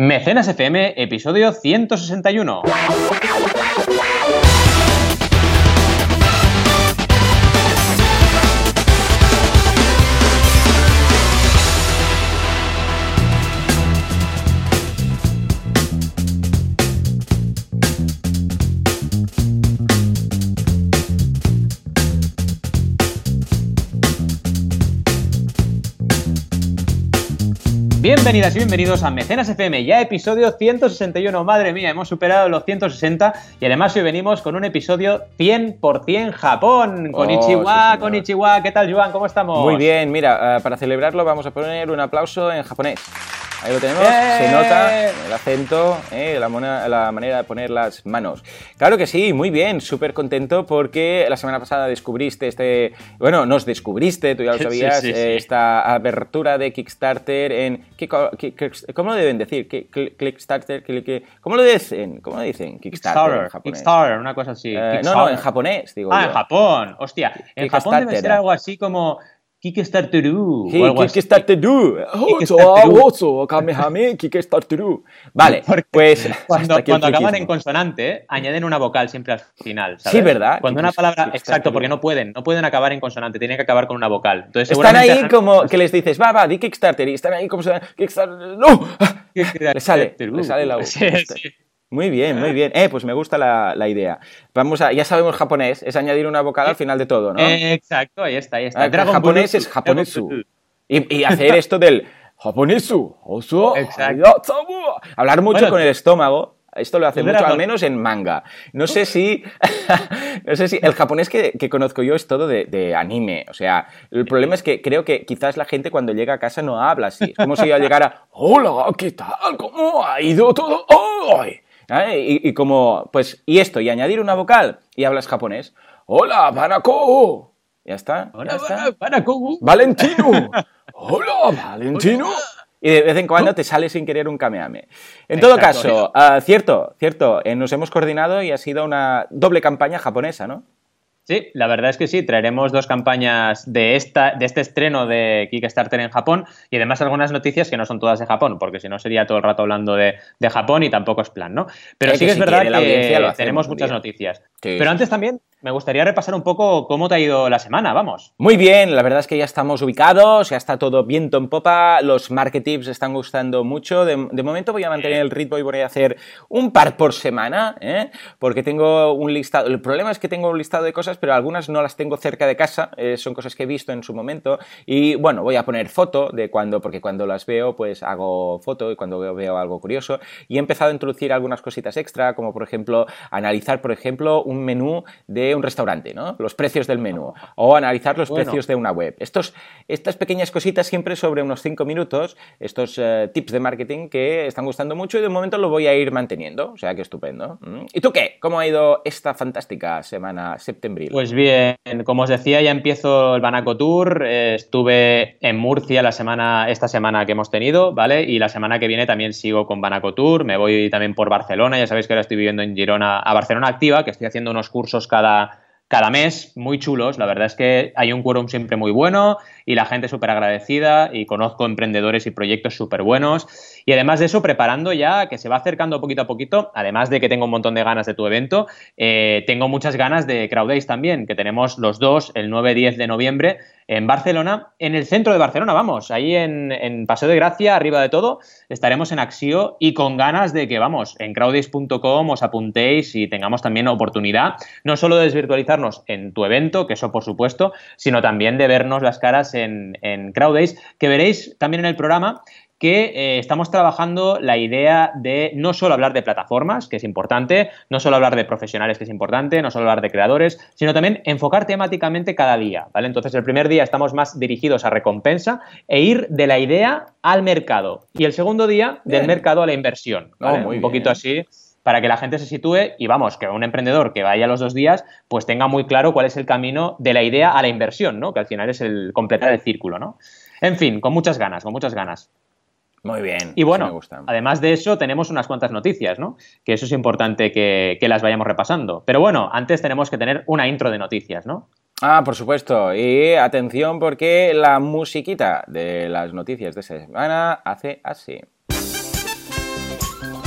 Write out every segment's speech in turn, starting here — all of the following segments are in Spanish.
Mecenas FM, episodio 161. Bienvenidas y bienvenidos a Mecenas FM, ya episodio 161. Madre mía, hemos superado los 160 y además hoy venimos con un episodio 100% Japón. Con Oh, con sí, Ichiwa. ¿Qué tal, Joan? ¿Cómo estamos? Muy bien, mira, eh, para celebrarlo vamos a poner un aplauso en japonés. Ahí lo tenemos, ¡Eh! se nota el acento, eh, la, mona- la manera de poner las manos. Claro que sí, muy bien, súper contento porque la semana pasada descubriste este, bueno, nos descubriste, tú ya lo sabías, sí, sí. eh, esta abertura de Kickstarter en... ¿qué co- qué- qué- ¿Cómo lo deben decir? ¿Qué- cl- Kickstarter, ¿Qué- qué- ¿cómo lo dicen? ¿Cómo lo dicen? Kickstarter, en Kickstarter, japonés. Kickstarter, una cosa así. Eh, no, no, en japonés, digo Ah, yo. en Japón. Hostia, en Japón debe ser algo así como Kickstarteru así. Kickstarteru. Oso, Kamehame, Kickstarteru. Vale, Porque pues Cuando, acaban en consonante, añaden una vocal siempre al final. ¿sabes? Sí, ¿verdad? Cuando una Kick- palabra. Exacto, porque no pueden. No pueden acabar en consonante, tienen que acabar con una vocal. Entonces, Están ahí como que les dices, va, va, di Kickstarter, y están ahí como Kickstarter, ¡no! Le sale, le sale la voz. Sí, sí. Muy bien, muy bien. Eh, pues me gusta la, la idea. Vamos a, ya sabemos japonés, es añadir una vocal al final de todo, ¿no? Eh, Exacto, ahí está, ahí está. Ah, Dragon japonés es japonesu. Y, y hacer esto del japonesu, oso. Hablar mucho Bueno, con el estómago. Esto lo hace mucho, al menos en manga. No sé si. no sé si. El japonés que, que conozco yo es todo de, de anime. O sea, el problema es que creo que quizás la gente cuando llega a casa no habla así. Es como si yo llegara. Hola, ¿qué tal? ¿Cómo ha ido todo hoy? ¿Eh? Y, y como. Pues. Y esto, y añadir una vocal y hablas japonés. Hola, Banako. Ya está. Hola, ya está. Kogu. Valentino. Hola, Valentino. Y de vez en cuando te sale sin querer un kameame. En todo Exacto. caso, ah, cierto, cierto, eh, nos hemos coordinado y ha sido una doble campaña japonesa, ¿no? Sí, la verdad es que sí, traeremos dos campañas de, esta, de este estreno de Kickstarter en Japón y además algunas noticias que no son todas de Japón, porque si no sería todo el rato hablando de, de Japón y tampoco es plan, ¿no? Pero Eh, sí que que es verdad que tenemos muchas día. noticias. Sí, Pero sí, antes también me gustaría repasar un poco cómo te ha ido la semana, vamos. Muy bien, la verdad es que ya estamos ubicados, ya está todo viento en popa, los market tips están gustando mucho. De, de momento voy a mantener el ritmo y voy a hacer un par por semana, ¿eh? porque tengo un listado. El problema es que tengo un listado de cosas, pero algunas no las tengo cerca de casa, eh, son cosas que he visto en su momento. Y bueno, voy a poner foto de cuando, porque cuando las veo, pues hago foto y cuando veo, veo algo curioso. Y he empezado a introducir algunas cositas extra, como por ejemplo, analizar, por ejemplo, un menú de un restaurante, ¿no? Los precios del menú. O analizar los Bueno. precios de una web. Estos, estas pequeñas cositas siempre sobre unos 5 minutos, estos eh, tips de marketing que están gustando mucho y de momento lo voy a ir manteniendo. O sea que estupendo. ¿Mm? ¿Y tú qué? ¿Cómo ha ido esta fantástica semana Pues bien, como os decía, ya empiezo el Banaco Tour. eh, estuve en Murcia la semana, esta semana que hemos tenido, ¿vale? Y la semana que viene también sigo con Banaco Tour. Me voy también por Barcelona. Ya sabéis que ahora estoy viviendo en Girona, a Barcelona Activa, que estoy haciendo unos cursos cada, cada mes, muy chulos. La verdad es que hay un quórum siempre muy bueno y la gente súper agradecida y conozco emprendedores y proyectos súper buenos. Y además de eso, preparando ya, que se va acercando poquito a poquito, además de que tengo un montón de ganas de tu evento, eh, tengo muchas ganas de Crowd Days también, que tenemos los dos el 9-10 de noviembre en Barcelona, en el centro de Barcelona, vamos, ahí en, en Paseo de Gracia, arriba de todo, estaremos en Axio y con ganas de que, vamos, en crowdays.com os apuntéis y tengamos también oportunidad, no solo de desvirtualizarnos en tu evento, que eso por supuesto, sino también de vernos las caras en, en Crowdays, que veréis también en el programa que eh, estamos trabajando la idea de no solo hablar de plataformas, que es importante, no solo hablar de profesionales, que es importante, no solo hablar de creadores, sino también enfocar temáticamente cada día, ¿vale? Entonces, el primer día estamos más dirigidos a recompensa e ir de la idea al mercado y el segundo día del mercado a la inversión, Oh, Un poquito bien. así para que la gente se sitúe y vamos, que un emprendedor que vaya los dos días, pues tenga muy claro cuál es el camino de la idea a la inversión, ¿no? Que al final es el completar el círculo, ¿no? En fin, con muchas ganas, con muchas ganas. Muy bien. Y bueno, me gusta. además de eso, tenemos unas cuantas noticias, ¿no? Que eso es importante que, que las vayamos repasando. Pero bueno, antes tenemos que tener una intro de noticias, ¿no? Ah, por supuesto. Y atención porque la musiquita de las noticias de esta semana hace así.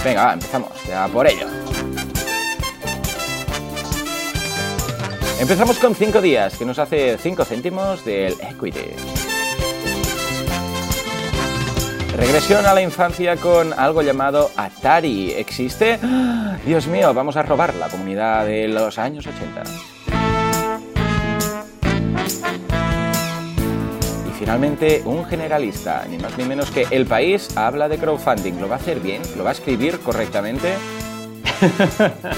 Venga, va, empezamos, ya por ello. Empezamos con 5 días, que nos hace 5 céntimos del equity. Regresión a la infancia con algo llamado Atari. ¿Existe? Dios mío, vamos a robar la comunidad de los años 80. Finalmente, un generalista, ni más ni menos que El País, habla de crowdfunding. ¿Lo va a hacer bien? ¿Lo va a escribir correctamente?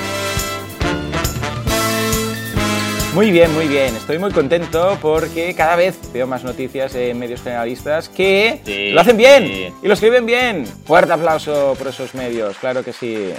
Muy bien, muy bien. Estoy muy contento porque cada vez veo más noticias en medios generalistas que lo hacen bien y lo escriben bien. Fuerte aplauso por esos medios, claro que sí.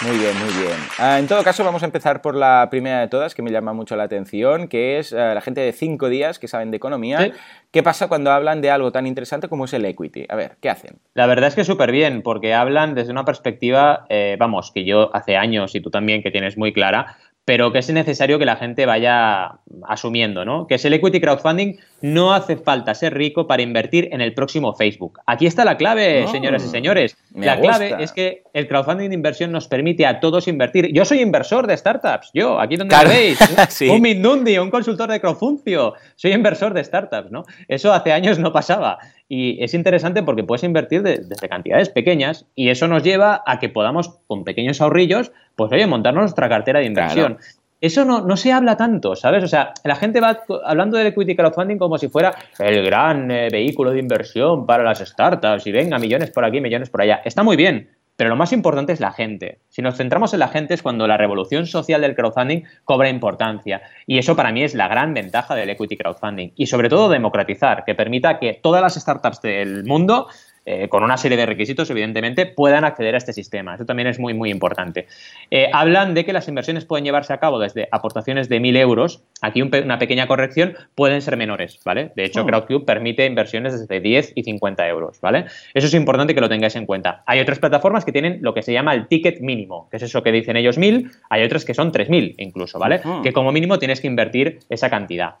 Muy bien, muy bien. Ah, en todo caso, vamos a empezar por la primera de todas, que me llama mucho la atención, que es ah, la gente de cinco días que saben de economía. ¿Qué pasa cuando hablan de algo tan interesante como es el equity? A ver, ¿qué hacen? La verdad es que súper bien, porque hablan desde una perspectiva, eh, vamos, que yo hace años y tú también que tienes muy clara, pero que es necesario que la gente vaya asumiendo, ¿no? Que es el equity crowdfunding, no hace falta ser rico para invertir en el próximo Facebook. Aquí está la clave, señoras y señores. La clave es que el crowdfunding de inversión nos permite a todos invertir. Yo soy inversor de startups, yo, aquí donde me veis, un Mindundi, un consultor de crowdfuncio, soy inversor de startups, ¿no? Eso hace años no pasaba. Y es interesante porque puedes invertir desde cantidades pequeñas y eso nos lleva a que podamos, con pequeños ahorrillos, pues oye, montarnos nuestra cartera de inversión. Eso no, no, se habla tanto, ¿sabes? O sea, la gente va hablando del equity crowdfunding como si fuera el gran eh, vehículo de inversión para las startups y venga, millones por aquí, millones por allá. Está muy bien, pero lo más importante es la gente. Si nos centramos en la gente es cuando la revolución social del crowdfunding cobra importancia. Y eso para mí es la gran ventaja del equity crowdfunding. Y sobre todo democratizar, que permita que todas las startups del mundo eh, con una serie de requisitos, evidentemente, puedan acceder a este sistema. Eso también es muy, muy importante. Eh, hablan de que las inversiones pueden llevarse a cabo desde aportaciones de 1.000 euros, aquí una pequeña corrección, pueden ser menores, ¿vale? De hecho, oh. Crowdcube permite inversiones desde 10 y 50 euros, ¿vale? Eso es importante que lo tengáis en cuenta. Hay otras plataformas que tienen lo que se llama el ticket mínimo, que es eso que dicen ellos 1.000, hay otras que son 3.000 incluso, ¿vale? Que como mínimo tienes que invertir esa cantidad.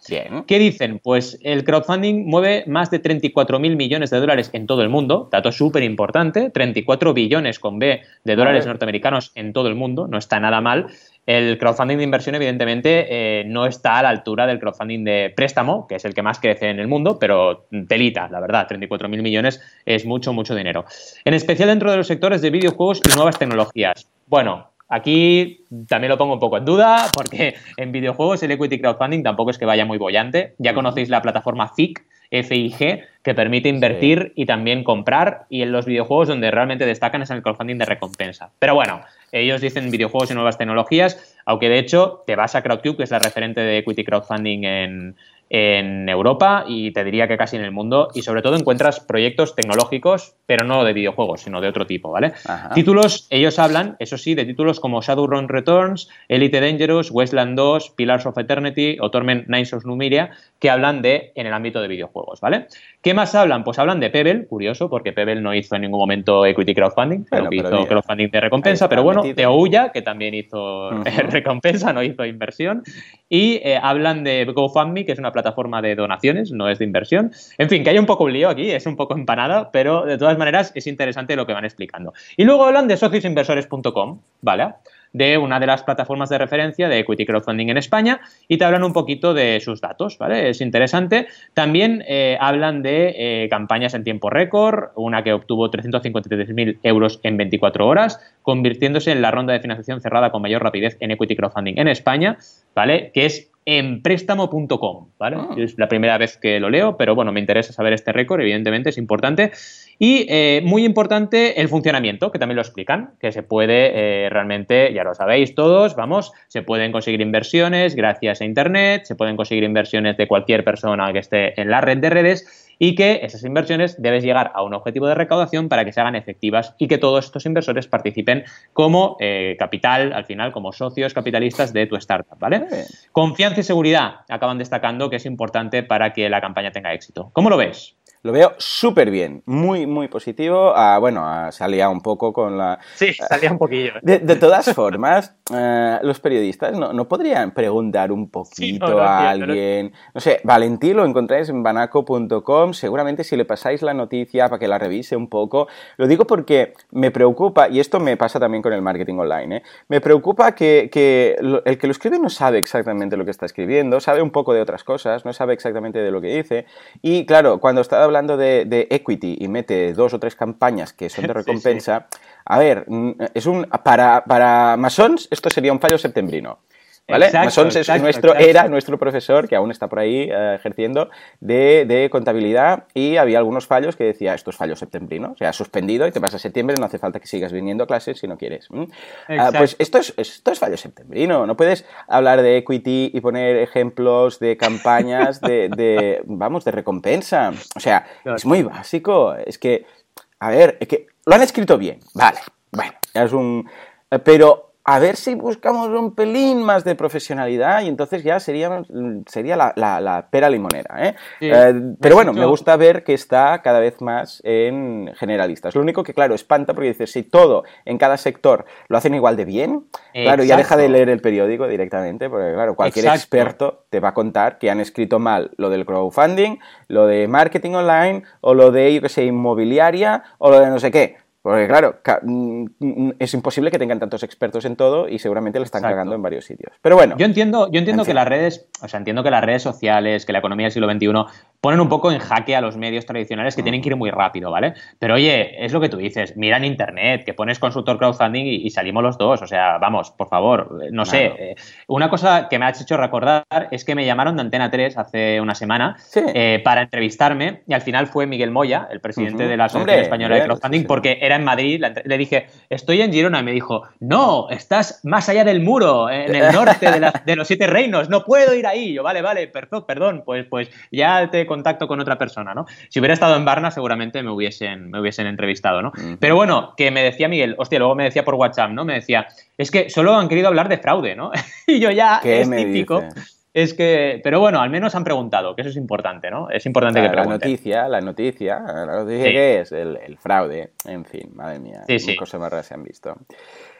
¿Qué dicen? Pues el crowdfunding mueve más de 34.000 millones de dólares en todo el mundo, dato súper importante, 34 billones con B de dólares norteamericanos en todo el mundo, no está nada mal. El crowdfunding de inversión, evidentemente, eh, no está a la altura del crowdfunding de préstamo, que es el que más crece en el mundo, pero telita, la verdad, 34.000 millones es mucho, mucho dinero. En especial dentro de los sectores de videojuegos y nuevas tecnologías. Bueno, Aquí también lo pongo un poco en duda porque en videojuegos el equity crowdfunding tampoco es que vaya muy bollante. Ya conocéis la plataforma FIG, FIG, que permite invertir y también comprar. Y en los videojuegos donde realmente destacan es en el crowdfunding de recompensa. Pero bueno, ellos dicen videojuegos y nuevas tecnologías, aunque de hecho te vas a Crowdcube, que es la referente de equity crowdfunding en, en Europa y te diría que casi en el mundo y sobre todo encuentras proyectos tecnológicos pero no de videojuegos sino de otro tipo vale títulos ellos hablan eso sí de títulos como Shadowrun Returns Elite Dangerous Westland 2 Pillars of Eternity o Torment Knights of Numiria que hablan de en el ámbito de videojuegos vale qué más hablan pues hablan de Pebble curioso porque Pebble no hizo en ningún momento equity crowdfunding pero hizo crowdfunding de recompensa pero bueno de Ouya que también hizo recompensa no hizo inversión y eh, hablan de GoFundMe que es una plataforma de donaciones, no es de inversión. En fin, que hay un poco un lío aquí, es un poco empanada, pero de todas maneras es interesante lo que van explicando. Y luego hablan de sociosinversores.com, ¿vale? De una de las plataformas de referencia de equity crowdfunding en España y te hablan un poquito de sus datos, ¿vale? Es interesante. También eh, hablan de eh, campañas en tiempo récord, una que obtuvo 353.000 euros en 24 horas, convirtiéndose en la ronda de financiación cerrada con mayor rapidez en equity crowdfunding en España, ¿vale? Que es en préstamo.com, ¿vale? Ah. Es la primera vez que lo leo, pero bueno, me interesa saber este récord, evidentemente es importante. Y eh, muy importante el funcionamiento, que también lo explican, que se puede eh, realmente, ya lo sabéis todos, vamos, se pueden conseguir inversiones gracias a Internet, se pueden conseguir inversiones de cualquier persona que esté en la red de redes y que esas inversiones debes llegar a un objetivo de recaudación para que se hagan efectivas y que todos estos inversores participen como eh, capital, al final, como socios capitalistas de tu startup, ¿vale? Confianza y seguridad acaban destacando que es importante para que la campaña tenga éxito. ¿Cómo lo ves? Lo veo súper bien, muy, muy positivo. Ah, bueno, ah, salía un poco con la... Sí, salía un poquillo. De, todas formas, eh, los periodistas no, podrían preguntar un poquito a alguien. No, sé, Valentín lo encontráis en banaco.com. Seguramente si le pasáis la noticia para que la revise un poco. Lo digo porque me preocupa, y esto me pasa también con el marketing online, ¿eh? me preocupa que, el que lo escribe no sabe exactamente lo que está escribiendo, sabe un poco de otras cosas, no sabe exactamente de lo que dice. Y claro, cuando está hablando de, equity y mete dos o tres campañas que son de recompensa, a ver, mm, es un para, para masons esto sería un fallo septembrino. ¿Vale? Masons es nuestro, era nuestro profesor, que aún está por ahí eh, ejerciendo, de, contabilidad y había algunos fallos que decía, esto es fallo septembrino, o sea, suspendido y te vas a septiembre, no hace falta que sigas viniendo a clases si no quieres. Ah, pues esto es, esto es fallo septembrino, no puedes hablar de equity y poner ejemplos de campañas de, vamos, de recompensa. O sea, es muy básico, es que, a ver, es que lo han escrito bien, vale, bueno, es un... Pero a ver si buscamos un pelín más de profesionalidad y entonces ya sería, sería la, la, pera limonera. ¿eh? eh pero bueno, me gusta ver que está cada vez más en generalistas. Lo único que, claro, espanta porque dices, si todo en cada sector lo hacen igual de bien, claro, ya deja de leer el periódico directamente, porque claro, cualquier experto te va a contar que han escrito mal lo del crowdfunding, lo de marketing online o lo de, yo que sé, inmobiliaria o lo de no sé qué. Porque claro, mm, mm, es imposible que tengan tantos expertos en todo y seguramente le están cagando en varios sitios. Pero bueno. Yo entiendo, yo entiendo que las redes, o sea, entiendo que las redes sociales, que la economía del siglo XXI ponen un poco en jaque a los medios tradicionales que tienen que ir muy rápido, ¿vale? Pero oye, es lo que tú dices, mira en internet, que pones consultor crowdfunding y, salimos los dos, o sea, vamos, por favor, no sé. Eh, una cosa que me ha hecho recordar es que me llamaron de Antena 3 hace una semana eh, para entrevistarme y al final fue Miguel Moya, el presidente de la Asociación Española de Crowdfunding, porque era en Madrid, le dije, estoy en Girona y me dijo, no, estás más allá del muro, en el norte de, los siete reinos, no puedo ir ahí. Yo, vale, vale, perdón, perdón, pues, pues ya te contacto con otra persona, ¿no? Si hubiera estado en Barna, seguramente me hubiesen, me hubiesen entrevistado, ¿no? Pero bueno, que me decía Miguel, hostia, luego me decía por WhatsApp, ¿no? Me decía, es que solo han querido hablar de fraude, ¿no? y yo ya, es típico. Es que, pero bueno, al menos han preguntado, que eso es importante, ¿no? Es importante que pregunten. La noticia, la noticia, la noticia que es el, fraude, en fin, madre mía, sí, cosas más raras se han visto.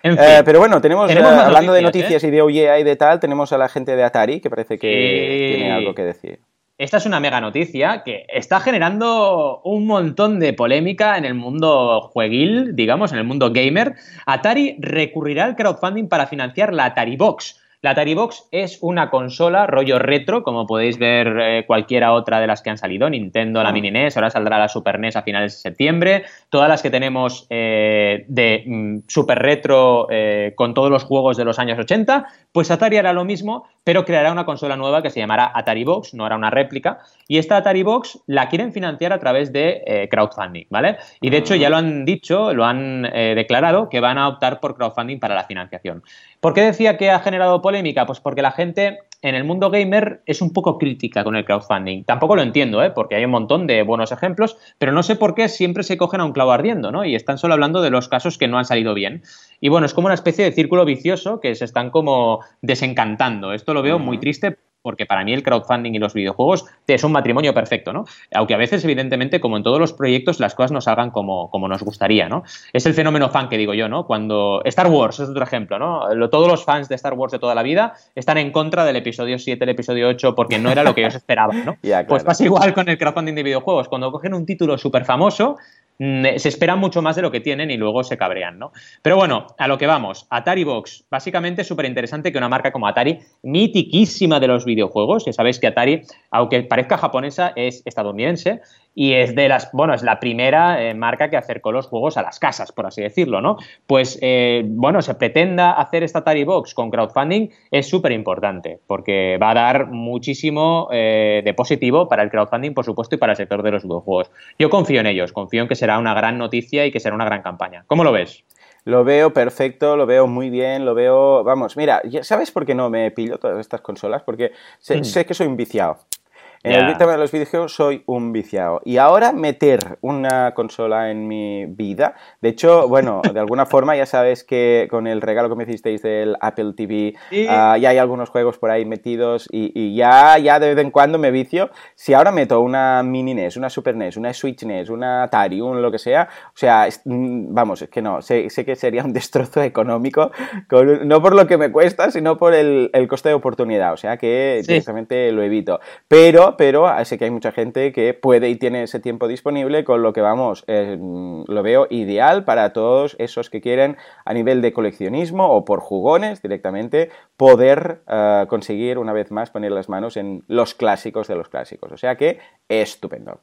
Eh, pero bueno, tenemos, eh, hablando de noticias ¿eh? y de OYA y de tal, tenemos a la gente de Atari que parece que tiene algo que decir. Esta es una mega noticia que está generando un montón de polémica en el mundo jueguil, digamos, en el mundo gamer. Atari recurrirá al crowdfunding para financiar la Atari Box la Atari Box es una consola rollo retro, como podéis ver eh, cualquiera otra de las que han salido, Nintendo, la ah. Mini NES, ahora saldrá la Super NES a finales de septiembre, todas las que tenemos eh, de mm, super retro eh, con todos los juegos de los años 80, pues Atari hará lo mismo, pero creará una consola nueva que se llamará Atari Box, no hará una réplica, y esta Atari Box la quieren financiar a través de crowdfunding, ¿vale? Y de hecho ya lo han dicho, lo han declarado, que van a optar por crowdfunding para la financiación. ¿Por qué decía que ha generado polémica? Pues porque la gente en el mundo gamer es un poco crítica con el crowdfunding. Tampoco lo entiendo, ¿eh? porque hay un montón de buenos ejemplos, pero no sé por qué siempre se cogen a un clavo ardiendo, ¿no? Y están solo hablando de los casos que no han salido bien. Y bueno, es como una especie de círculo vicioso que se están como desencantando. Esto lo veo muy triste porque para mí el crowdfunding y los videojuegos es un matrimonio perfecto, ¿no? Aunque a veces, evidentemente, como en todos los proyectos, las cosas no salgan como, como nos gustaría, ¿no? Es el fenómeno fan que digo yo, ¿no? Cuando Star Wars es otro ejemplo, ¿no? Todos los fans de Star Wars de toda la vida están en contra del episodio 7, el episodio 8, porque no era lo que ellos esperaban, ¿no? Pues pasa igual con el crowdfunding de videojuegos. Cuando cogen un título súper famoso, Mm, se esperan mucho más de lo que tienen y luego se cabrean, ¿no? Pero bueno, a lo que vamos. Atari Box, básicamente es súper interesante que una marca como Atari, mitiquísima de los videojuegos, ya sabéis que Atari, aunque parezca japonesa, es estadounidense, y es de las, bueno, es la primera eh, marca que acercó los juegos a las casas, por así decirlo, ¿no? Pues, eh, bueno, se pretenda hacer esta Atari Box con crowdfunding es súper importante, porque va a dar muchísimo eh, de positivo para el crowdfunding, por supuesto, y para el sector de los videojuegos. Yo confío en ellos, confío en que será una gran noticia y que será una gran campaña. ¿Cómo lo ves? Lo veo perfecto, lo veo muy bien, lo veo... Vamos, mira, ¿sabes por qué no me pillo todas estas consolas? Porque sé, mm. sé que soy un viciado. En el tema de los videojuegos soy un viciado. Y ahora meter una consola en mi vida. De hecho, bueno, de alguna forma ya sabes que con el regalo que me hicisteis del Apple TV, ah, ya hay algunos juegos por ahí metidos y, ya, ya de vez en cuando me vicio. Si ahora meto una mini NES, una Super NES, una Switch NES, una Atari, un lo que sea, o sea, mm, vamos, es que no, sé, que sería un destrozo económico, no por lo que me cuesta, sino por el, coste de oportunidad. O sea que directamente lo evito. Pero pero, sé que hay mucha gente que puede y tiene ese tiempo disponible, con lo que vamos, eh, lo veo ideal para todos esos que quieren a nivel de coleccionismo o por jugones directamente poder eh, conseguir una vez más poner las manos en los clásicos de los clásicos. O sea que estupendo.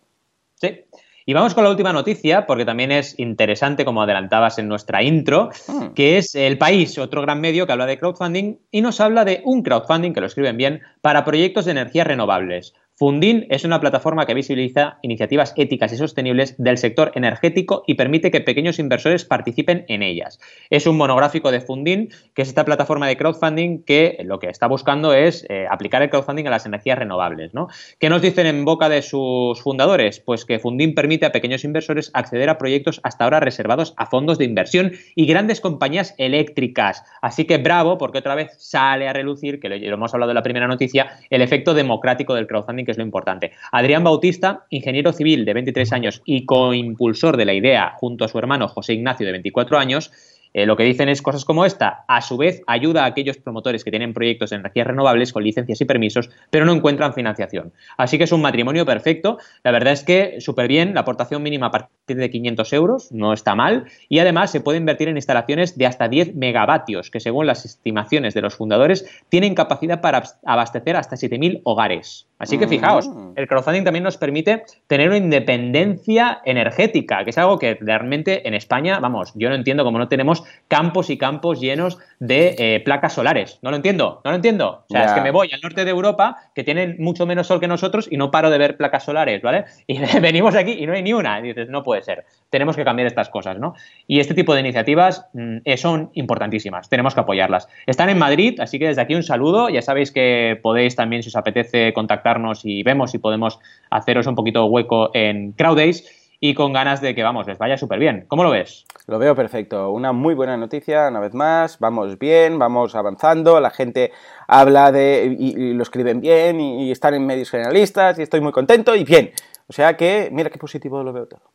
Sí. Y vamos con la última noticia, porque también es interesante, como adelantabas en nuestra intro, hmm. que es El País, otro gran medio que habla de crowdfunding y nos habla de un crowdfunding, que lo escriben bien, para proyectos de energías renovables. Fundin es una plataforma que visibiliza iniciativas éticas y sostenibles del sector energético y permite que pequeños inversores participen en ellas. Es un monográfico de Fundin, que es esta plataforma de crowdfunding que lo que está buscando es eh, aplicar el crowdfunding a las energías renovables. ¿no? ¿Qué nos dicen en boca de sus fundadores? Pues que Fundin permite a pequeños inversores acceder a proyectos hasta ahora reservados a fondos de inversión y grandes compañías eléctricas. Así que bravo, porque otra vez sale a relucir, que lo hemos hablado en la primera noticia, el efecto democrático del crowdfunding que es lo importante. Adrián Bautista, ingeniero civil de 23 años y coimpulsor de la idea junto a su hermano José Ignacio de 24 años, eh, lo que dicen es cosas como esta. A su vez, ayuda a aquellos promotores que tienen proyectos de energías renovables con licencias y permisos, pero no encuentran financiación. Así que es un matrimonio perfecto. La verdad es que súper bien, la aportación mínima a partir de 500 euros, no está mal. Y además se puede invertir en instalaciones de hasta 10 megavatios, que según las estimaciones de los fundadores, tienen capacidad para abastecer hasta 7.000 hogares. Así que fijaos, mm. el crowdfunding también nos permite tener una independencia energética, que es algo que realmente en España, vamos, yo no entiendo cómo no tenemos campos y campos llenos de eh, placas solares. No lo entiendo, no lo entiendo. O sea, es que me voy al norte de Europa, que tienen mucho menos sol que nosotros, y no paro de ver placas solares, ¿vale? Y venimos aquí y no hay ni una. Y dices, no puede ser. Tenemos que cambiar estas cosas, ¿no? Y este tipo de iniciativas mm, eh, son importantísimas. Tenemos que apoyarlas. Están en Madrid, así que desde aquí un saludo. Ya sabéis que podéis también, si os apetece, contactarnos y vemos si podemos haceros un poquito hueco en Crowdays y con ganas de que, vamos, les vaya súper bien. ¿Cómo lo ves? Lo veo perfecto. Una muy buena noticia, una vez más. Vamos bien, vamos avanzando. La gente habla de. y, lo escriben bien y, están en medios generalistas y estoy muy contento y bien. O sea que, mira qué positivo lo veo todo.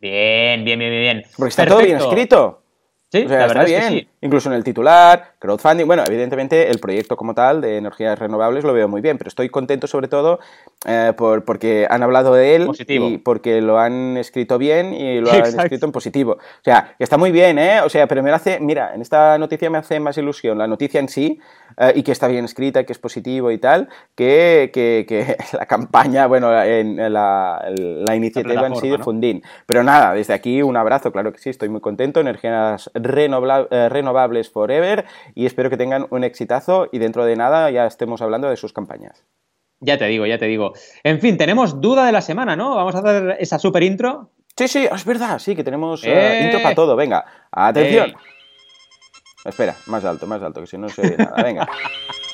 Bien, bien, bien, bien. Porque está todo bien escrito. Sí, la verdad bien. Es que sí. Incluso en el titular, crowdfunding. Bueno, evidentemente el proyecto como tal de energías renovables lo veo muy bien, pero estoy contento sobre todo eh, por, porque han hablado de él y porque lo han escrito bien y lo han escrito en positivo. O sea, que está muy bien, ¿eh? O sea, pero me hace, mira, en esta noticia me hace más ilusión la noticia en sí eh, y que está bien escrita, que es positivo y tal, que, que, la campaña, bueno, en, la, la, iniciativa en sí de Fundín. Pero nada, desde aquí un abrazo, claro que sí, estoy muy contento. Energías eh, renovables forever y espero que tengan un exitazo y dentro de nada ya estemos hablando de sus campañas. Ya te digo, ya te digo. En fin, tenemos duda de la semana, ¿no? Vamos a hacer esa super intro. Sí, sí, es verdad, sí, que tenemos eh, eh. intro para todo. Venga, atención. Espera, más alto, más alto, que si no se ve nada. Venga.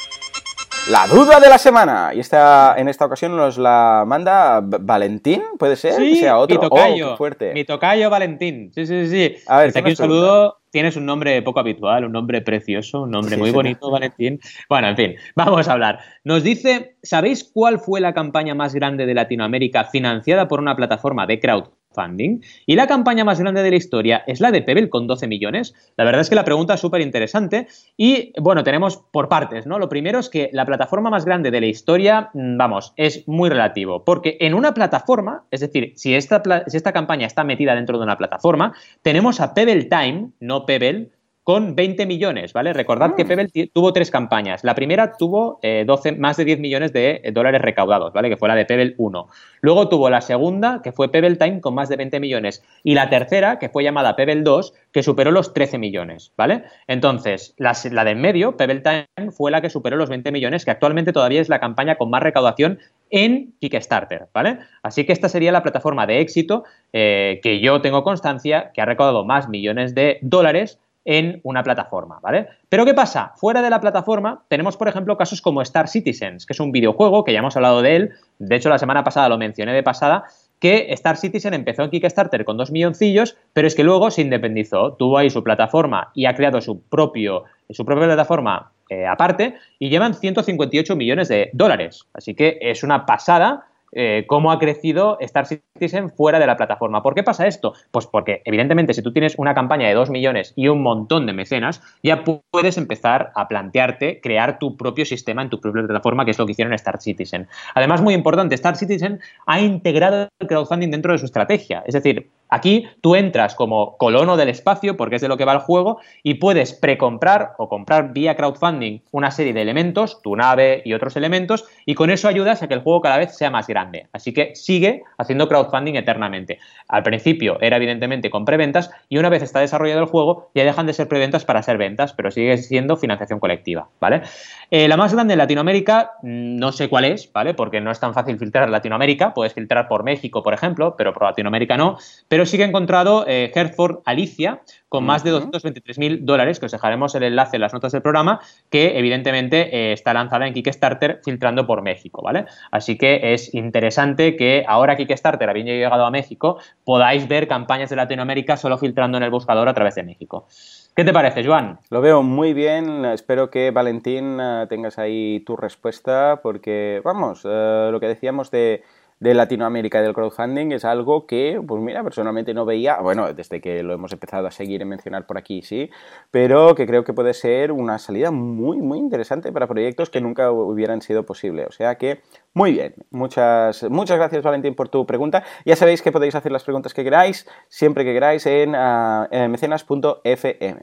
La duda de la semana. Y esta, en esta ocasión nos la manda Valentín, ¿puede ser? Sí, sea otro. Mi tocayo, oh, fuerte. Mi tocayo Valentín. Sí, sí, sí. A ver, aquí un saludo. Tienes un nombre poco habitual, un nombre precioso, un nombre muy bonito, Valentín. Bueno, en fin, vamos a hablar. Nos dice, ¿sabéis cuál fue la campaña más grande de Latinoamérica financiada por una plataforma de crowd funding. Y la campaña más grande de la historia es la de Pebble con 12 millones. La verdad es que la pregunta es súper interesante y bueno, tenemos por partes, ¿no? Lo primero es que la plataforma más grande de la historia, mm, vamos, es muy relativo, porque en una plataforma, es decir, si esta, si esta campaña está metida dentro de una plataforma, tenemos a Pebble Time, no Pebble, con 20 millones, ¿vale? Recordad que ah. Pebble tuvo tres campañas. La primera tuvo 12, eh, más de 10 millones de eh, dólares recaudados, ¿vale? Que fue la de Pebble 1. Luego tuvo la segunda, que fue Pebble Time, con más de 20 millones. Y la tercera, que fue llamada Pebble 2, que superó los 13 millones, ¿vale? Entonces, la, la de en medio, Pebble Time, fue la que superó los 20 millones, que actualmente todavía es la campaña con más recaudación en Kickstarter, ¿vale? Así que esta sería la plataforma de éxito eh, que yo tengo constancia que ha recaudado más millones de dólares en una plataforma, ¿vale? Pero ¿qué pasa? Fuera de la plataforma tenemos, por ejemplo, casos como Star Citizens, que es un videojuego que ya hemos hablado de él, de hecho la semana pasada lo mencioné de pasada, que Star Citizen empezó en Kickstarter con dos milloncillos, pero es que luego se independizó, tuvo ahí su plataforma y ha creado su, propio, su propia plataforma eh, aparte y llevan 158 millones de dólares. Así que es una pasada eh, cómo ha crecido Star Citizen fuera de la plataforma. ¿Por qué pasa esto? Pues porque, evidentemente, si tú tienes una campaña de 2 millones y un montón de mecenas, ya puedes empezar a plantearte crear tu propio sistema en tu propia plataforma, que es lo que hicieron Star Citizen. Además, muy importante, Star Citizen ha integrado el crowdfunding dentro de su estrategia. Es decir, Aquí tú entras como colono del espacio, porque es de lo que va el juego, y puedes precomprar o comprar vía crowdfunding una serie de elementos, tu nave y otros elementos, y con eso ayudas a que el juego cada vez sea más grande. Así que sigue haciendo crowdfunding eternamente. Al principio era evidentemente con preventas, y una vez está desarrollado el juego, ya dejan de ser preventas para ser ventas, pero sigue siendo financiación colectiva, ¿vale? Eh, la más grande en Latinoamérica, mm, no sé cuál es, ¿vale? Porque no es tan fácil filtrar Latinoamérica, puedes filtrar por México, por ejemplo, pero por Latinoamérica no, pero sí que he encontrado eh, Hereford Alicia con más de 223 mil dólares, que os dejaremos el enlace en las notas del programa, que evidentemente eh, está lanzada en Kickstarter filtrando por México, ¿vale? Así que es interesante que ahora Kickstarter, habiendo llegado a México, podáis ver campañas de Latinoamérica solo filtrando en el buscador a través de México. ¿Qué te parece, Joan? Lo veo muy bien. Espero que, Valentín, eh, tengas ahí tu respuesta, porque, vamos, eh, lo que decíamos de de Latinoamérica y del crowdfunding es algo que, pues mira, personalmente no veía, bueno, desde que lo hemos empezado a seguir y mencionar por aquí, sí, pero que creo que puede ser una salida muy, muy interesante para proyectos que nunca hubieran sido posible. O sea que, muy bien, muchas, muchas gracias Valentín por tu pregunta. Ya sabéis que podéis hacer las preguntas que queráis, siempre que queráis, en, uh, mecenas.fm.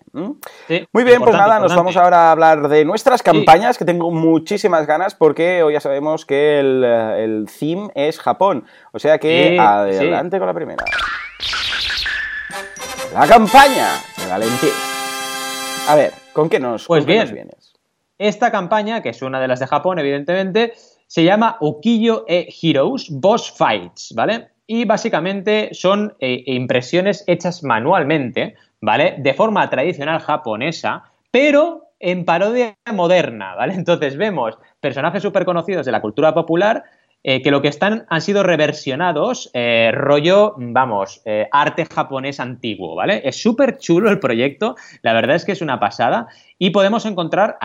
muy bien, pues nada, nos vamos ahora a hablar de nuestras campañas, que tengo muchísimas ganas porque hoy ya sabemos que el, el theme es Japón. O sea que adelante con la primera. La campaña de Valentín. A ver, ¿con qué nos, pues bien, vienes? Esta campaña, que es una de las de Japón, evidentemente, se llama Ukiyo e Heroes Boss Fights, ¿vale? Y básicamente son eh, impresiones hechas manualmente, ¿vale? De forma tradicional japonesa, pero en parodia moderna, ¿vale? Entonces vemos personajes súper conocidos de la cultura popular eh, que lo que están han sido reversionados, eh, rollo, vamos, arte japonés antiguo, ¿vale? Es súper chulo el proyecto, la verdad es que es una pasada y podemos encontrar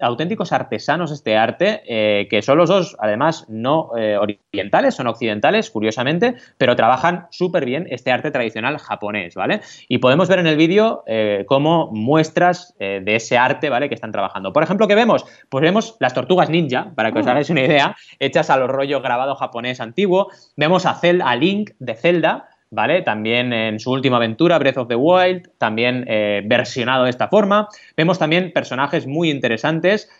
auténticos artesanos este arte, eh, que son los dos, además, no eh, orientales, son occidentales, curiosamente, pero trabajan súper bien este arte tradicional japonés, ¿vale? Y podemos ver en el vídeo eh, cómo muestras de ese arte, ¿vale? Que están trabajando. Por ejemplo, ¿qué vemos? Pues vemos las tortugas ninja, para que os mm. hagáis una idea, hechas a los rollo grabado japonés antiguo. Vemos a, a Link de Zelda, ¿vale? También en su última aventura, Breath of the Wild, también eh, versionado de esta forma. Vemos también personajes muy interesantes,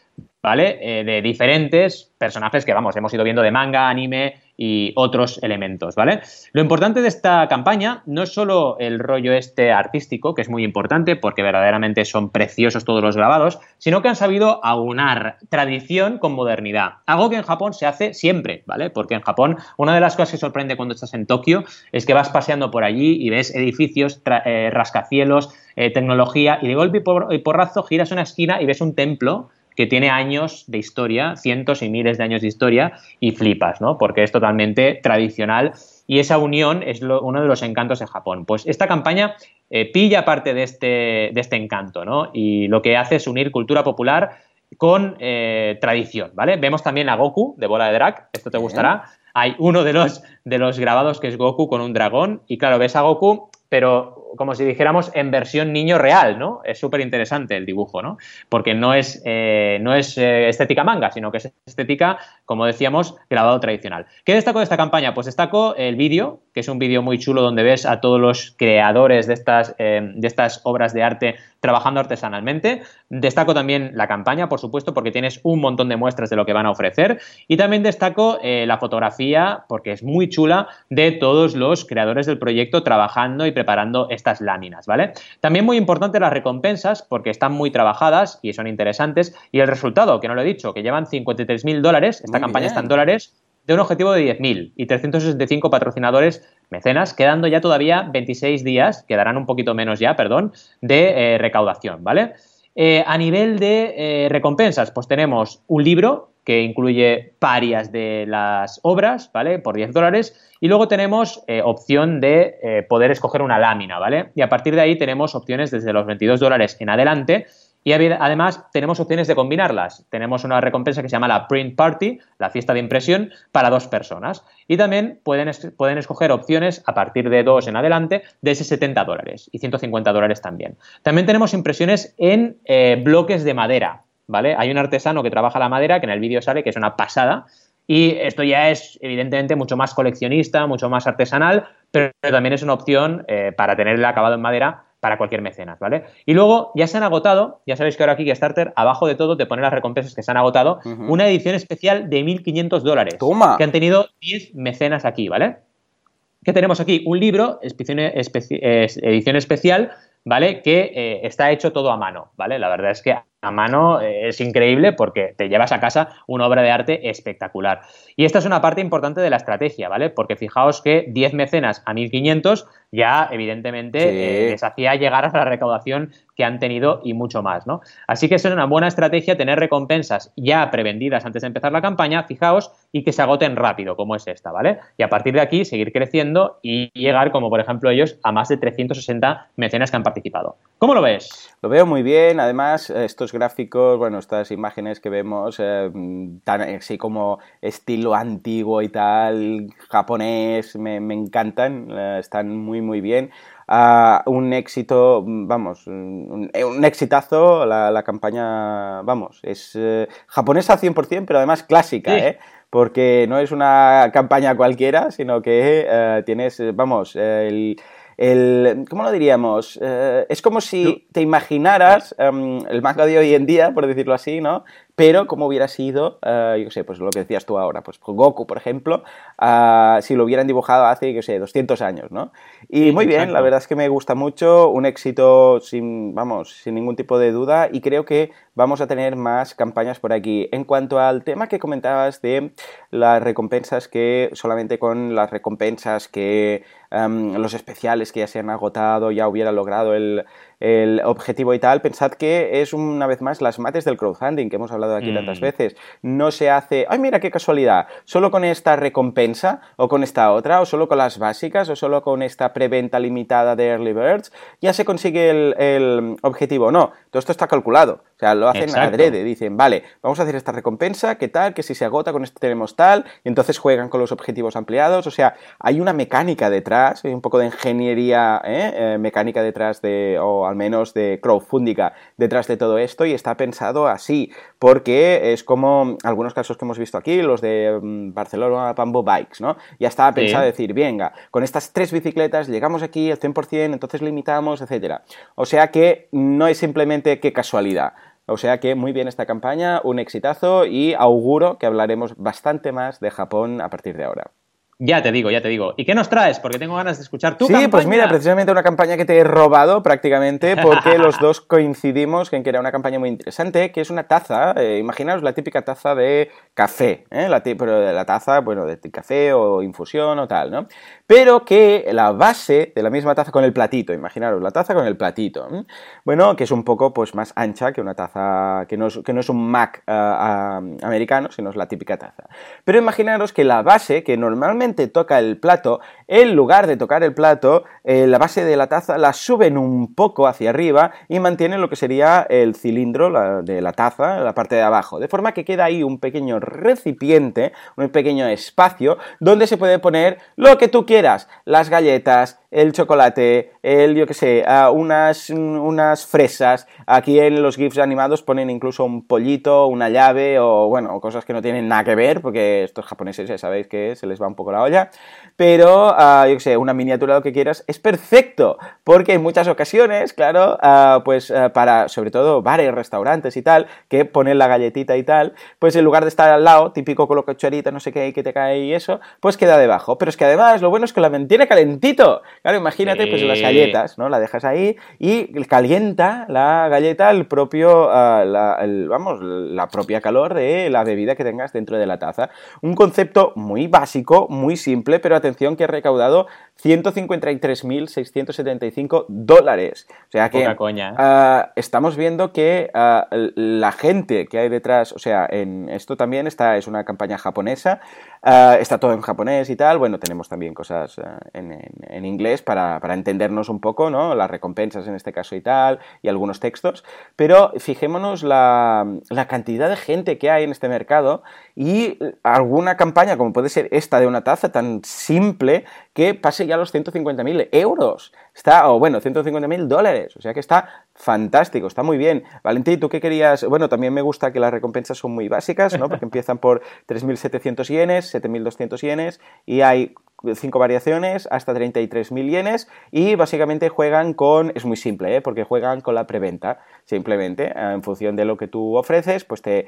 ¿vale? Eh, de diferentes personajes que, vamos, hemos ido viendo de manga, anime y otros elementos, ¿vale? Lo importante de esta campaña no es solo el rollo este artístico, que es muy importante porque verdaderamente son preciosos todos los grabados, sino que han sabido aunar tradición con modernidad. Algo que en Japón se hace siempre, ¿vale? Porque en Japón una de las cosas que sorprende cuando estás en Tokio es que vas paseando por allí y ves edificios, eh, rascacielos, eh, tecnología y de golpe y porrazo giras una esquina y ves un templo que tiene años de historia, cientos y miles de años de historia, y flipas, ¿no? Porque es totalmente tradicional y esa unión es uno de los encantos de Japón. Pues esta campaña eh, pilla parte de este, de este encanto, ¿no? Y lo que hace es unir cultura popular con eh, tradición, ¿vale? Vemos también a Goku de Bola de Drag, esto te gustará. Hay uno de los, de los grabados que es Goku con un dragón, y claro, ves a Goku, pero como si dijéramos en versión niño real, ¿no? Es súper interesante el dibujo, ¿no? Porque no es, eh, no es eh, estética manga, sino que es estética, como decíamos, grabado tradicional. ¿Qué destaco de esta campaña? Pues destaco el vídeo, que es un vídeo muy chulo donde ves a todos los creadores de estas, eh, de estas obras de arte trabajando artesanalmente. Destaco también la campaña, por supuesto, porque tienes un montón de muestras de lo que van a ofrecer. Y también destaco la fotografía, porque es muy chula, de todos los creadores del proyecto trabajando y preparando estas láminas, ¿vale? También muy importante las recompensas, porque están muy trabajadas y son interesantes. Y el resultado, que no lo he dicho, que llevan 53 mil dólares, esta campaña está en dólares, de un objetivo de 10.000 y 365 patrocinadores mecenas, quedando ya todavía 26 días, quedarán un poquito menos ya, perdón, de eh, recaudación, ¿vale? Eh, a nivel de eh, recompensas, pues tenemos un libro que incluye parias de las obras, ¿vale? Por 10 dólares. Y luego tenemos opción de poder escoger una lámina, ¿vale? Y a partir de ahí tenemos opciones desde los 22 dólares en adelante y además tenemos opciones de combinarlas. Tenemos una recompensa que se llama la Print Party, la fiesta de impresión, para dos personas. Y también pueden, pueden escoger opciones a partir de dos en adelante de ese 70 dólares y 150 dólares también. También tenemos impresiones en eh, bloques de madera. ¿vale? Hay un artesano que trabaja la madera, que en el vídeo sale, que es una pasada. Y esto ya es evidentemente mucho más coleccionista, mucho más artesanal, pero también es una opción eh, para tener el acabado en madera para cualquier mecenas, ¿vale? Y luego ya se han agotado, ya sabéis que ahora aquí Kickstarter, abajo de todo te pone las recompensas que se han agotado, una edición especial de 1.500 dólares. ¡Toma! Que han tenido 10 mecenas aquí, ¿vale? ¿Qué tenemos aquí? Un libro, edición especial, ¿vale? Que eh, está hecho todo a mano, ¿vale? La verdad es que a mano eh, es increíble porque te llevas a casa una obra de arte espectacular. Y esta es una parte importante de la estrategia, ¿vale? Porque fijaos que 10 mecenas a 1500 ya evidentemente eh, les hacía llegar a la recaudación que han tenido y mucho más, ¿no? Así que es una buena estrategia tener recompensas ya prevendidas antes de empezar la campaña, fijaos, y que se agoten rápido, como es esta, ¿vale? Y a partir de aquí seguir creciendo y llegar, como por ejemplo ellos, a más de 360 mecenas que han participado. ¿Cómo lo ves? Lo veo muy bien, además estos gráficos, bueno, estas imágenes que vemos, eh, tan así como estilo antiguo y tal, japonés, me, encantan, eh, están muy, muy bien. Ah, un éxito, vamos, un, exitazo, la, campaña, vamos, es eh, japonesa 100%, pero además clásica, ¿eh? Porque no es una campaña cualquiera, sino que tienes, vamos, el el, ¿cómo lo diríamos? Eh, es como si te imaginaras em, el manga de hoy en día, por decirlo así, ¿no? Pero como hubiera sido, uh, yo sé, pues lo que decías tú ahora, pues Goku, por ejemplo, uh, si lo hubieran dibujado hace, yo sé, 200 años, ¿no? Y muy bien, la verdad es que me gusta mucho, un éxito sin, vamos, sin ningún tipo de duda y creo que vamos a tener más campañas por aquí. En cuanto al tema que comentabas de las recompensas que solamente con las recompensas que um, los especiales que ya se han agotado ya hubiera logrado el, el objetivo y tal, pensad que es una vez más las mates del crowdfunding que hemos hablado aquí tantas mm. veces. No se hace, ay mira qué casualidad, solo con esta recompensa o con esta otra, o solo con las básicas, o solo con esta preventa limitada de Early Birds, ya se consigue el, objetivo. No, todo esto está calculado. O sea, lo hacen adrede, dicen, vale, vamos a hacer esta recompensa, ¿qué tal? Que si se agota con esto tenemos tal, y entonces juegan con los objetivos ampliados. O sea, hay una mecánica detrás, hay un poco de ingeniería ¿eh? Eh, mecánica detrás de, o al menos de crowdfunding detrás de todo esto y está pensado así, porque es como algunos casos que hemos visto aquí, los de mm, Barcelona Pambo Bikes, ¿no? Ya estaba pensado decir, venga, con estas tres bicicletas llegamos aquí al 100%, entonces limitamos, etcétera. O sea que no es simplemente qué casualidad. O sea que muy bien esta campaña, un exitazo y auguro que hablaremos bastante más de Japón a partir de ahora. Ya te digo, ya te digo. ¿Y qué nos traes? Porque tengo ganas de escuchar tu Sí, pues mira, precisamente una campaña que te he robado prácticamente porque los dos coincidimos en que era una campaña muy interesante, que es una taza, eh, imaginaos la típica taza de café, ¿eh? la, pero la taza, bueno, de café o infusión o tal, ¿no? Pero que la base de la misma taza con el platito, imaginaros la taza con el platito, bueno, que es un poco pues más ancha que una taza, que no es, que no es un Mac ah, ah, americano, sino es la típica taza. Pero imaginaros que la base, que normalmente toca el plato, en lugar de tocar el plato, eh, la base de la taza la suben un poco hacia arriba y mantienen lo que sería el cilindro de la taza, la parte de abajo. De forma que queda ahí un pequeño recipiente, un pequeño espacio, donde se puede poner lo que tú quieras, las galletas, el chocolate, el, yo que sé, unas, unas fresas. Aquí en los GIFs animados ponen incluso un pollito, una llave o, bueno, cosas que no tienen nada que ver, porque estos japoneses ya sabéis que se les va un poco la olla. Pero, uh, yo que sé, una miniatura, lo que quieras, es perfecto, porque en muchas ocasiones, claro, uh, pues uh, para, sobre todo, bares, restaurantes y tal, que ponen la galletita y tal, pues en lugar de estar al lado, típico con lo cucharita, no sé qué, que te cae y eso, pues queda debajo. Pero es que además, lo bueno es que la mantiene calentito Claro, imagínate, pues las galletas, ¿no? La dejas ahí y calienta la galleta el propio, ah, la, vamos, la propia calor de la bebida que tengas dentro de la taza. Un concepto muy básico, muy simple, pero atención que he recaudado 153.675 dólares. O sea que uh, estamos viendo que uh, la gente que hay detrás, o sea, en esto también está, es una campaña japonesa, está todo en japonés y tal. Bueno, tenemos también cosas en, en, inglés para, para, entendernos un poco, ¿no? Las recompensas en este caso y tal, y algunos textos. Pero fijémonos la, la cantidad de gente que hay en este mercado y alguna campaña, como puede ser esta de una taza tan simple, que pase ya los 150.000 euros. Está, o bueno, 150.000 dólares. O sea que está fantástico, está muy bien. Valentín, ¿tú qué querías? Bueno, también me gusta que las recompensas son muy básicas, ¿no? Porque empiezan por 3.700 yenes, 7.200 yenes y hay cinco variaciones hasta 33.000 yenes y básicamente juegan con, es muy simple, ¿eh? porque juegan con la preventa, simplemente, en función de lo que tú ofreces, pues te,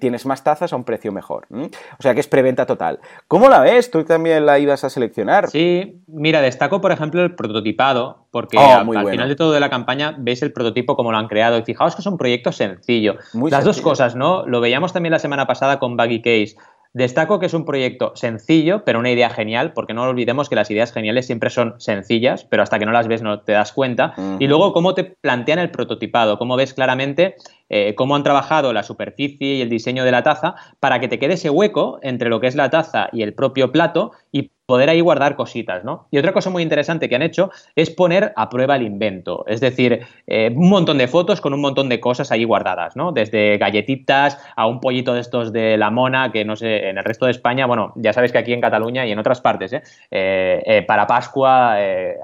tienes más tazas a un precio mejor. O sea que es preventa total. ¿Cómo la ves? ¿Tú también la ibas a seleccionar? Sí, mira, destaco por ejemplo el prototipado, porque oh, al, final de todo de la campaña veis el prototipo como lo han creado y fijaos que es un proyecto sencillo. Las dos cosas, ¿no? Lo veíamos también la semana pasada con Buggy Case. Destaco que es un proyecto sencillo, pero una idea genial, porque no olvidemos que las ideas geniales siempre son sencillas, pero hasta que no las ves no te das cuenta. Y luego cómo te plantean el prototipado, cómo ves claramente eh, cómo han trabajado la superficie y el diseño de la taza para que te quede ese hueco entre lo que es la taza y el propio plato y poder ahí guardar cositas, ¿no? Y otra cosa muy interesante que han hecho es poner a prueba el invento, es decir, eh, un montón de fotos con un montón de cosas ahí guardadas, ¿no? Desde galletitas a un pollito de estos de la mona, que no sé, en el resto de España, bueno, ya sabéis que aquí en Cataluña y en otras partes, ¿eh? eh para Pascua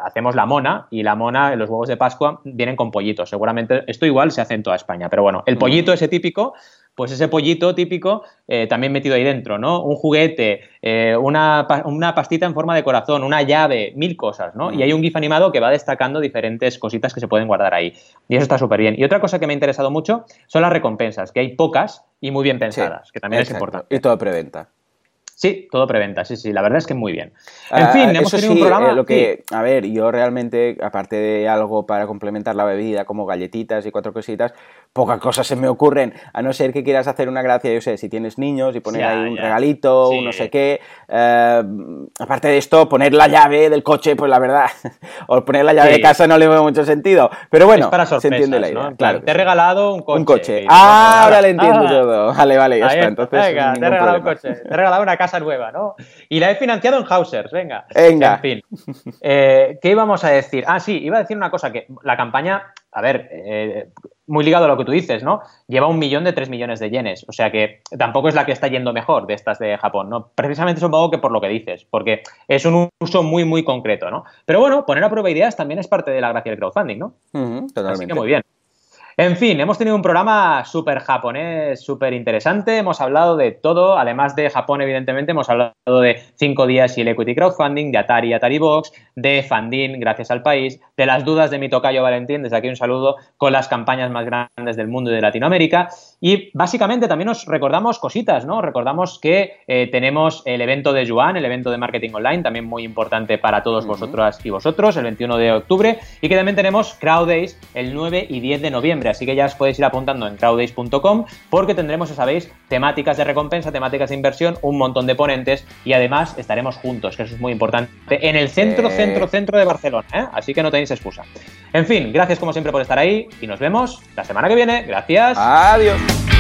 hacemos la mona y la mona, los huevos de Pascua vienen con pollitos, seguramente esto igual se hace en toda España, pero bueno, el pollito ese típico pues ese pollito típico eh, también metido ahí dentro, ¿no? Un juguete, eh, una, una, pastita en forma de corazón, una llave, mil cosas, ¿no? Y hay un GIF animado que va destacando diferentes cositas que se pueden guardar ahí. Y eso está súper bien. Y otra cosa que me ha interesado mucho son las recompensas, que hay pocas y muy bien pensadas, que también es importante. Y todo preventa. Sí, todo preventa, sí, sí, la verdad es que muy bien. En ah, fin, hemos tenido un programa. Eh, lo que, A ver, yo realmente, aparte de algo para complementar la bebida, como galletitas y cuatro cositas, pocas cosas se me ocurren, a no ser que quieras hacer una gracia, yo sé, si tienes niños y poner ahí un regalito, un no sé qué. Eh, aparte de esto, poner la llave del coche, pues la verdad, o poner la llave de casa no le veo mucho sentido. Pero bueno, se entiende la idea. Claro. Te he regalado un coche. Un coche. Ah, ahora le entiendo ah. todo. Vale, vale, ya está. Entonces, venga, te he regalado un coche. Te he regalado una casa nueva, ¿no? Y la he financiado en Hausers, venga. Venga. En fin. Eh, ¿Qué íbamos a decir? Ah, sí, iba a decir una cosa, que la campaña, a ver, eh, muy ligado a lo que tú dices, ¿no? Lleva un millón de tres millones de yenes, o sea que tampoco es la que está yendo mejor de estas de Japón, ¿no? Precisamente supongo que por lo que dices, porque es un uso muy, muy concreto, ¿no? Pero bueno, poner a prueba ideas también es parte de la gracia del crowdfunding, ¿no? totalmente. Así que muy bien. En fin, hemos tenido un programa súper japonés, súper interesante. Hemos hablado de todo, además de Japón, evidentemente, hemos hablado de cinco días y el equity crowdfunding, de Atari y Atari Box, de Fandin, gracias al país, de las dudas de mi tocayo Valentín, desde aquí un saludo, con las campañas más grandes del mundo y de Latinoamérica. Y básicamente también os recordamos cositas, ¿no? Recordamos que eh, tenemos el evento de Yuan, el evento de marketing online, también muy importante para todos vosotras y vosotros, el 21 de octubre, y que también tenemos Crowd Days el 9 y 10 de noviembre así que ya os podéis ir apuntando en crowdays.com porque tendremos, ya sabéis, temáticas de recompensa, temáticas de inversión, un montón de ponentes y además estaremos juntos, que eso es muy importante, en el centro, centro, centro de Barcelona, ¿eh? así que no tenéis excusa. En fin, gracias como siempre por estar ahí y nos vemos la semana que viene. Gracias. Adiós.